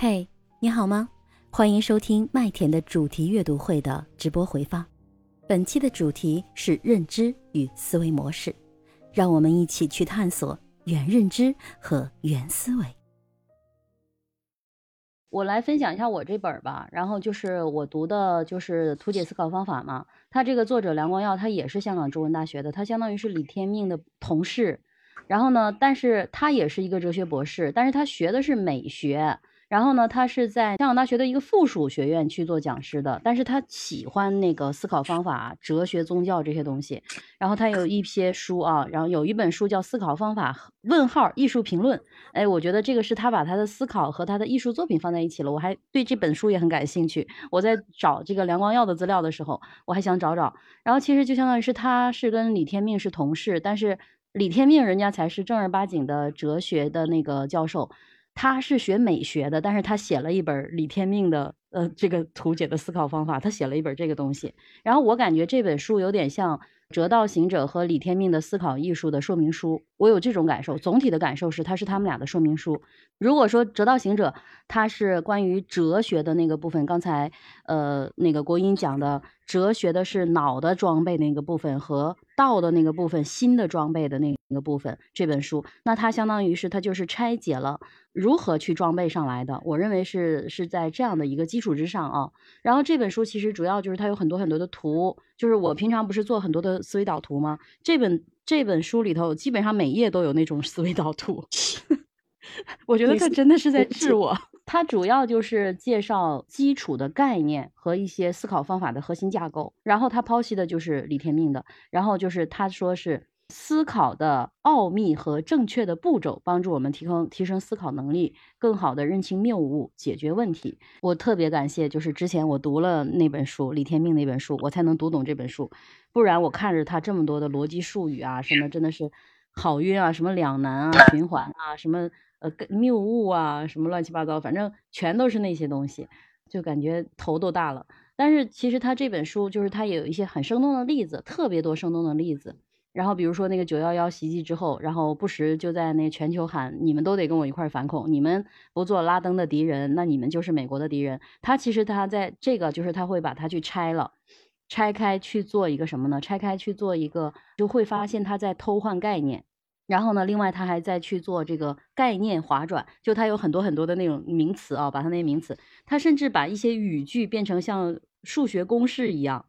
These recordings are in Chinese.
嘿，你好吗？欢迎收听麦田的主题阅读会的直播回放。本期的主题是认知与思维模式，让我们一起去探索原认知和原思维。我来分享一下我这本吧，然后就是我读的就是图解思考方法嘛。他这个作者梁光耀，他也是香港中文大学的，他相当于是李天命的同事。然后呢，但是他也是一个哲学博士，但是他学的是美学。然后呢，他是在香港大学的一个附属学院去做讲师的，但是他喜欢那个思考方法、哲学、宗教这些东西。然后他有一些书啊，然后有一本书叫《思考方法：问号艺术评论》。哎，我觉得这个是他把他的思考和他的艺术作品放在一起了。我还对这本书也很感兴趣。我在找这个梁光耀的资料的时候，我还想找找。然后其实就相当于是他是跟李天命是同事，但是李天命人家才是正儿八经的哲学的那个教授。他是学美学的，但是他写了一本李天命的呃这个图解的思考方法，他写了一本这个东西。然后我感觉这本书有点像《哲道行者》和李天命的思考艺术的说明书，我有这种感受。总体的感受是，它是他们俩的说明书。如果说《哲道行者》它是关于哲学的那个部分，刚才呃那个国英讲的哲学的是脑的装备那个部分和道的那个部分，心的装备的那个个部分，这本书，那它相当于是它就是拆解了。如何去装备上来的？我认为是是在这样的一个基础之上啊。然后这本书其实主要就是它有很多很多的图，就是我平常不是做很多的思维导图吗？这本这本书里头基本上每页都有那种 思维导图，我觉得它真的是在治我。它主要就是介绍基础的概念和一些思考方法的核心架构，然后他剖析的就是李天命的，然后就是他说是。思考的奥秘和正确的步骤，帮助我们提升提升思考能力，更好的认清谬误，解决问题。我特别感谢，就是之前我读了那本书李天命那本书，我才能读懂这本书。不然我看着他这么多的逻辑术语啊，什么真的是好晕啊，什么两难啊，循环啊，什么呃谬误啊，什么乱七八糟，反正全都是那些东西，就感觉头都大了。但是其实他这本书就是他也有一些很生动的例子，特别多生动的例子。然后比如说那个九幺幺袭击之后，然后布什就在那全球喊，你们都得跟我一块反恐，你们不做拉登的敌人，那你们就是美国的敌人。他其实他在这个就是他会把它去拆了，拆开去做一个什么呢？拆开去做一个，就会发现他在偷换概念。然后呢，另外他还在去做这个概念划转，就他有很多很多的那种名词啊，把他那些名词，他甚至把一些语句变成像数学公式一样。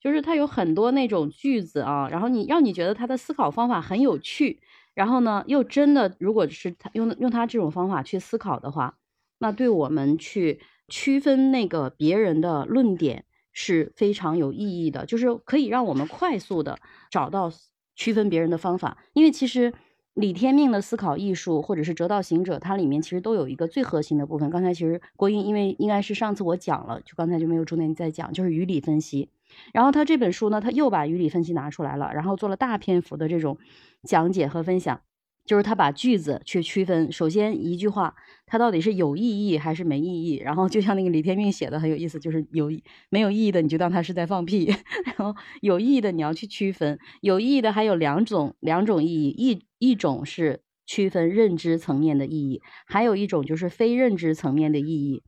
就是他有很多那种句子啊，然后你让你觉得他的思考方法很有趣，然后呢，又真的，如果是他用用他这种方法去思考的话，那对我们去区分那个别人的论点是非常有意义的，就是可以让我们快速的找到区分别人的方法。因为其实李天命的思考艺术或者是折道行者，它里面其实都有一个最核心的部分。刚才其实郭英因为应该是上次我讲了，就刚才就没有重点再讲，就是语理分析。然后他这本书呢，他又把语理分析拿出来了，然后做了大篇幅的这种讲解和分享，就是他把句子去区分。首先一句话，它到底是有意义还是没意义？然后就像那个李天命写的很有意思，就是有没有意义的你就当他是在放屁，然后有意义的你要去区分。有意义的还有两种两种意义，一一种是区分认知层面的意义，还有一种就是非认知层面的意义。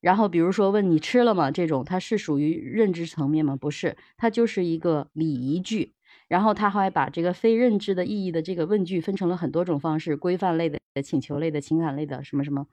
然后，比如说问你吃了吗？这种它是属于认知层面吗？不是，它就是一个礼仪句。然后他还把这个非认知的意义的这个问句分成了很多种方式：规范类的、请求类的、情感类的，什么什么。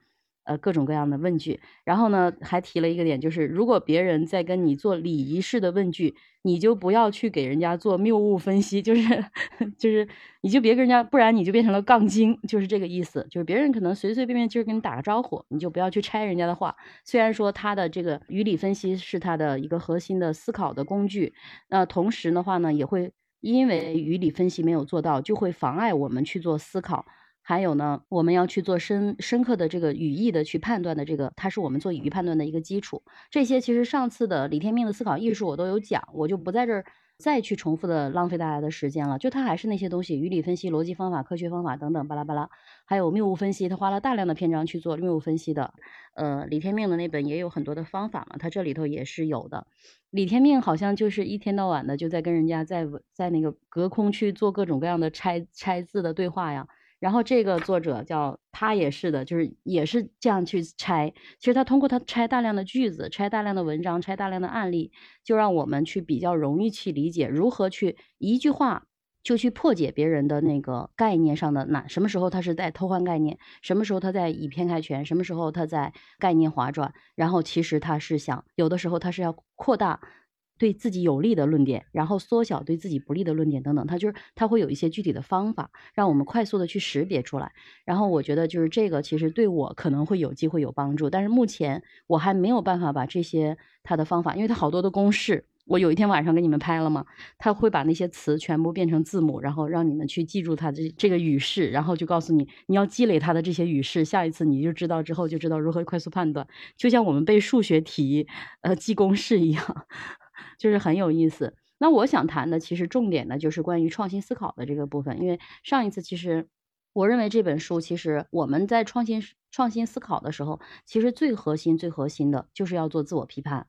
呃，各种各样的问句，然后呢，还提了一个点，就是如果别人在跟你做礼仪式的问句，你就不要去给人家做谬误分析，就是 就是你就别跟人家，不然你就变成了杠精，就是这个意思。就是别人可能随随便便就是跟你打个招呼，你就不要去拆人家的话。虽然说他的这个语理分析是他的一个核心的思考的工具，那同时的话呢，也会因为语理分析没有做到，就会妨碍我们去做思考。还有呢，我们要去做深深刻的这个语义的去判断的这个，它是我们做语义判断的一个基础。这些其实上次的李天命的思考艺术我都有讲，我就不在这儿再去重复的浪费大家的时间了。就他还是那些东西，语理分析、逻辑方法、科学方法等等巴拉巴拉，还有谬误分析，他花了大量的篇章去做谬误分析的。呃，李天命的那本也有很多的方法嘛，他这里头也是有的。李天命好像就是一天到晚的就在跟人家在在那个隔空去做各种各样的拆拆字的对话呀。然后这个作者叫他也是的，就是也是这样去拆。其实他通过他拆大量的句子、拆大量的文章、拆大量的案例，就让我们去比较容易去理解如何去一句话就去破解别人的那个概念上的哪什么时候他是在偷换概念，什么时候他在以偏概全，什么时候他在概念划转，然后其实他是想有的时候他是要扩大。对自己有利的论点，然后缩小对自己不利的论点等等，他就是他会有一些具体的方法，让我们快速的去识别出来。然后我觉得就是这个其实对我可能会有机会有帮助，但是目前我还没有办法把这些他的方法，因为他好多的公式，我有一天晚上给你们拍了嘛，他会把那些词全部变成字母，然后让你们去记住它这这个语式，然后就告诉你你要积累它的这些语式，下一次你就知道之后就知道如何快速判断，就像我们背数学题呃记公式一样。就是很有意思。那我想谈的其实重点呢，就是关于创新思考的这个部分。因为上一次其实我认为这本书，其实我们在创新创新思考的时候，其实最核心、最核心的就是要做自我批判。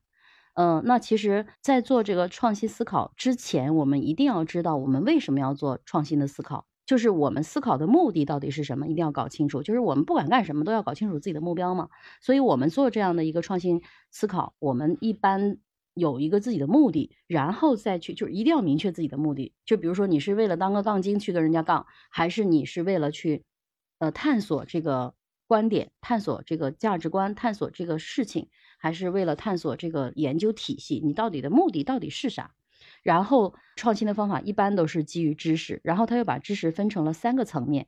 嗯，那其实，在做这个创新思考之前，我们一定要知道我们为什么要做创新的思考，就是我们思考的目的到底是什么，一定要搞清楚。就是我们不管干什么，都要搞清楚自己的目标嘛。所以，我们做这样的一个创新思考，我们一般。有一个自己的目的，然后再去，就是一定要明确自己的目的。就比如说，你是为了当个杠精去跟人家杠，还是你是为了去，呃，探索这个观点，探索这个价值观，探索这个事情，还是为了探索这个研究体系？你到底的目的到底是啥？然后创新的方法一般都是基于知识，然后他又把知识分成了三个层面。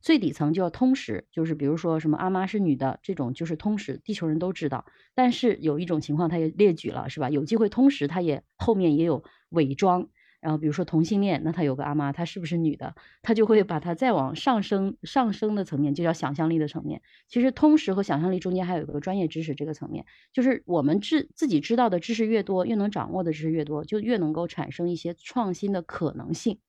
最底层就要通识，就是比如说什么阿妈是女的这种，就是通识，地球人都知道。但是有一种情况，他也列举了，是吧？有机会通识，他也后面也有伪装。然后比如说同性恋，那他有个阿妈，他是不是女的？他就会把它再往上升，上升的层面就叫想象力的层面。其实通识和想象力中间还有一个专业知识这个层面，就是我们知自己知道的知识越多，越能掌握的知识越多，就越能够产生一些创新的可能性。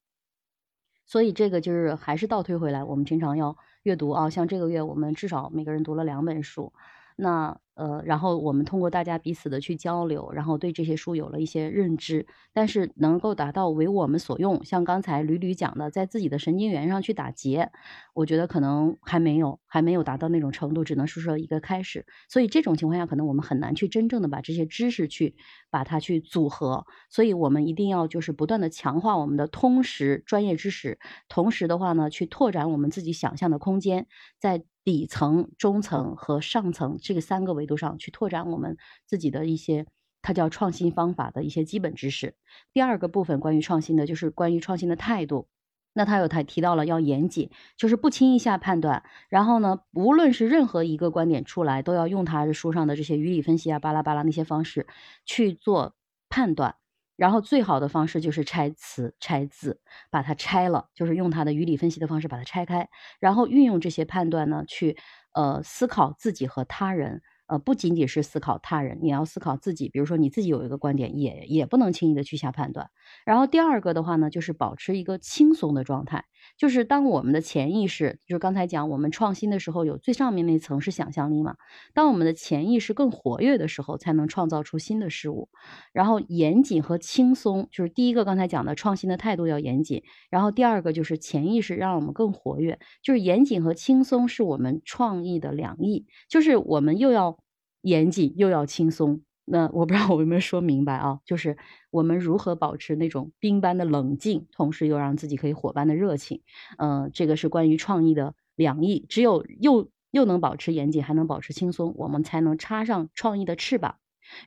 所以这个就是还是倒推回来，我们平常要阅读啊，像这个月我们至少每个人读了两本书，那。呃，然后我们通过大家彼此的去交流，然后对这些书有了一些认知，但是能够达到为我们所用，像刚才吕吕讲的，在自己的神经元上去打结，我觉得可能还没有，还没有达到那种程度，只能是说一个开始。所以这种情况下，可能我们很难去真正的把这些知识去把它去组合，所以我们一定要就是不断的强化我们的通识专业知识，同时的话呢，去拓展我们自己想象的空间，在。底层、中层和上层这个三个维度上去拓展我们自己的一些，它叫创新方法的一些基本知识。第二个部分关于创新的，就是关于创新的态度。那他有他提到了要严谨，就是不轻易下判断。然后呢，无论是任何一个观点出来，都要用他书上的这些语理分析啊、巴拉巴拉那些方式去做判断。然后最好的方式就是拆词拆字，把它拆了，就是用它的语理分析的方式把它拆开，然后运用这些判断呢，去呃思考自己和他人。呃，不仅仅是思考他人，你要思考自己。比如说你自己有一个观点，也也不能轻易的去下判断。然后第二个的话呢，就是保持一个轻松的状态。就是当我们的潜意识，就是刚才讲我们创新的时候，有最上面那层是想象力嘛。当我们的潜意识更活跃的时候，才能创造出新的事物。然后严谨和轻松，就是第一个刚才讲的创新的态度要严谨。然后第二个就是潜意识让我们更活跃，就是严谨和轻松是我们创意的两翼，就是我们又要。严谨又要轻松，那我不知道我有没有说明白啊？就是我们如何保持那种冰般的冷静，同时又让自己可以火般的热情。嗯，这个是关于创意的两翼，只有又又能保持严谨，还能保持轻松，我们才能插上创意的翅膀。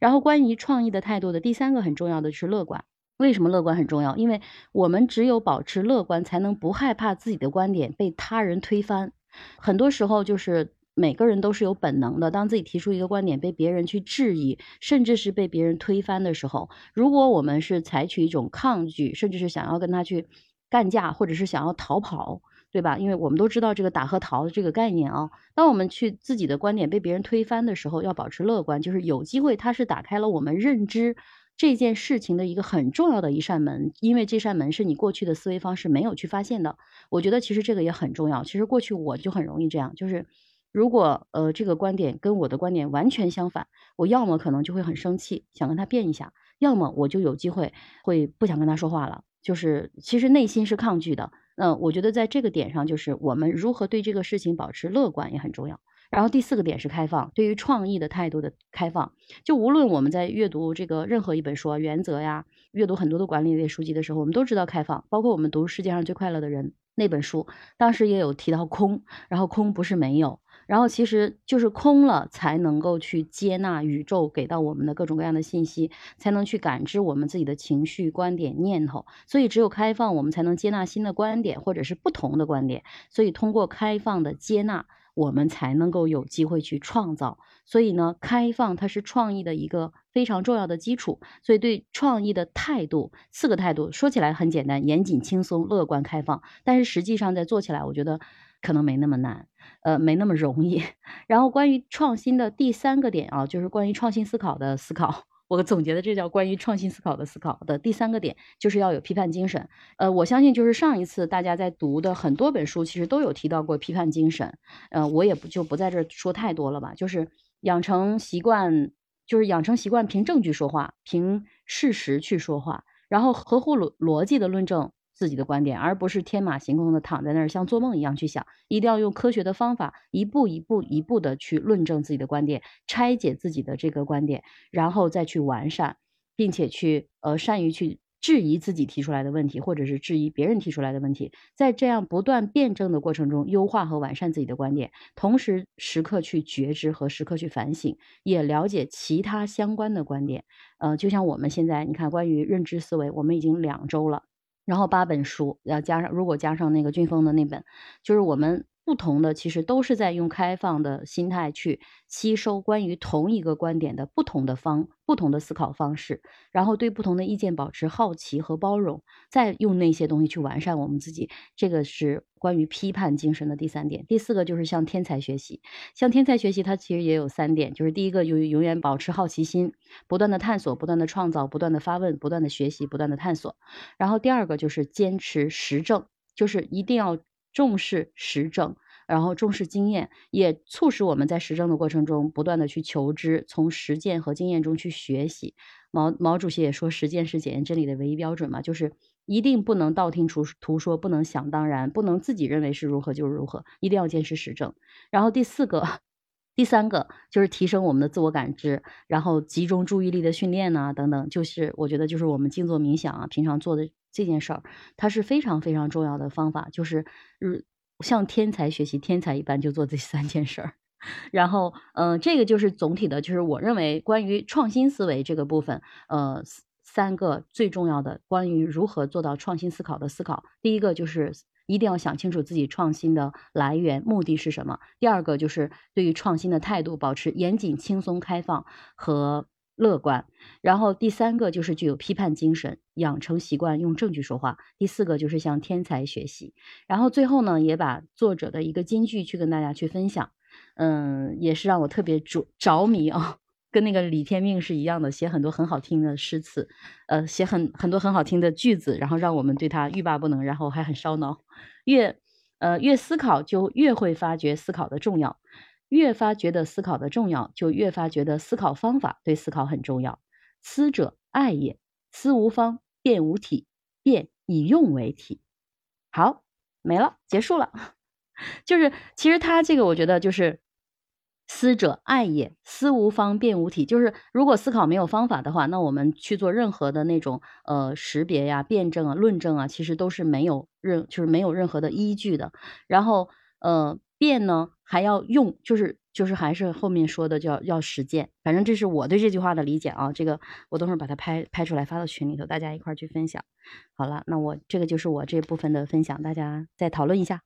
然后关于创意的态度的第三个很重要的是乐观。为什么乐观很重要？因为我们只有保持乐观，才能不害怕自己的观点被他人推翻。很多时候就是。每个人都是有本能的。当自己提出一个观点被别人去质疑，甚至是被别人推翻的时候，如果我们是采取一种抗拒，甚至是想要跟他去干架，或者是想要逃跑，对吧？因为我们都知道这个打和逃的这个概念啊。当我们去自己的观点被别人推翻的时候，要保持乐观，就是有机会，它是打开了我们认知这件事情的一个很重要的一扇门，因为这扇门是你过去的思维方式没有去发现的。我觉得其实这个也很重要。其实过去我就很容易这样，就是。如果呃这个观点跟我的观点完全相反，我要么可能就会很生气，想跟他辩一下；要么我就有机会会不想跟他说话了。就是其实内心是抗拒的，那我觉得在这个点上，就是我们如何对这个事情保持乐观也很重要。然后第四个点是开放，对于创意的态度的开放。就无论我们在阅读这个任何一本书啊，原则呀，阅读很多的管理类书籍的时候，我们都知道开放。包括我们读《世界上最快乐的人》那本书，当时也有提到空，然后空不是没有。然后其实就是空了，才能够去接纳宇宙给到我们的各种各样的信息，才能去感知我们自己的情绪、观点、念头。所以只有开放，我们才能接纳新的观点或者是不同的观点。所以通过开放的接纳，我们才能够有机会去创造。所以呢，开放它是创意的一个非常重要的基础。所以对创意的态度，四个态度说起来很简单：严谨、轻松、乐观、开放。但是实际上在做起来，我觉得。可能没那么难，呃，没那么容易。然后关于创新的第三个点啊，就是关于创新思考的思考。我总结的这叫关于创新思考的思考的第三个点，就是要有批判精神。呃，我相信就是上一次大家在读的很多本书，其实都有提到过批判精神。呃，我也不就不在这说太多了吧。就是养成习惯，就是养成习惯凭证据说话，凭事实去说话，然后合乎逻逻辑的论证。自己的观点，而不是天马行空的躺在那儿像做梦一样去想，一定要用科学的方法，一步一步一步的去论证自己的观点，拆解自己的这个观点，然后再去完善，并且去呃善于去质疑自己提出来的问题，或者是质疑别人提出来的问题，在这样不断辩证的过程中，优化和完善自己的观点，同时时刻去觉知和时刻去反省，也了解其他相关的观点。呃，就像我们现在你看，关于认知思维，我们已经两周了。然后八本书要加上，如果加上那个俊峰的那本，就是我们不同的，其实都是在用开放的心态去吸收关于同一个观点的不同的方、不同的思考方式，然后对不同的意见保持好奇和包容，再用那些东西去完善我们自己。这个是。关于批判精神的第三点，第四个就是向天才学习。向天才学习，它其实也有三点，就是第一个，永永远保持好奇心，不断的探索，不断的创造，不断的发问，不断的学习，不断的探索。然后第二个就是坚持实证，就是一定要重视实证，然后重视经验，也促使我们在实证的过程中不断的去求知，从实践和经验中去学习。毛毛主席也说，实践是检验真理的唯一标准嘛，就是。一定不能道听途途说，不能想当然，不能自己认为是如何就是如何，一定要坚持实证。然后第四个、第三个就是提升我们的自我感知，然后集中注意力的训练呐，等等，就是我觉得就是我们静坐冥想啊，平常做的这件事儿，它是非常非常重要的方法，就是嗯，向天才学习，天才一般就做这三件事儿。然后嗯，这个就是总体的，就是我认为关于创新思维这个部分，呃。三个最重要的关于如何做到创新思考的思考，第一个就是一定要想清楚自己创新的来源、目的是什么；第二个就是对于创新的态度保持严谨、轻松、开放和乐观；然后第三个就是具有批判精神，养成习惯用证据说话；第四个就是向天才学习。然后最后呢，也把作者的一个金句去跟大家去分享，嗯，也是让我特别着着迷啊。跟那个李天命是一样的，写很多很好听的诗词，呃，写很很多很好听的句子，然后让我们对他欲罢不能，然后还很烧脑。越呃越思考，就越会发觉思考的重要；越发觉得思考的重要，就越发觉得思考方法对思考很重要。思者爱也，思无方，辩无体，辩以用为体。好，没了，结束了。就是其实他这个，我觉得就是。思者爱也，思无方便无体。就是如果思考没有方法的话，那我们去做任何的那种呃识别呀、辩证啊、论证啊，其实都是没有任就是没有任何的依据的。然后呃辩呢还要用，就是就是还是后面说的叫要实践。反正这是我对这句话的理解啊。这个我等会儿把它拍拍出来发到群里头，大家一块儿去分享。好了，那我这个就是我这部分的分享，大家再讨论一下。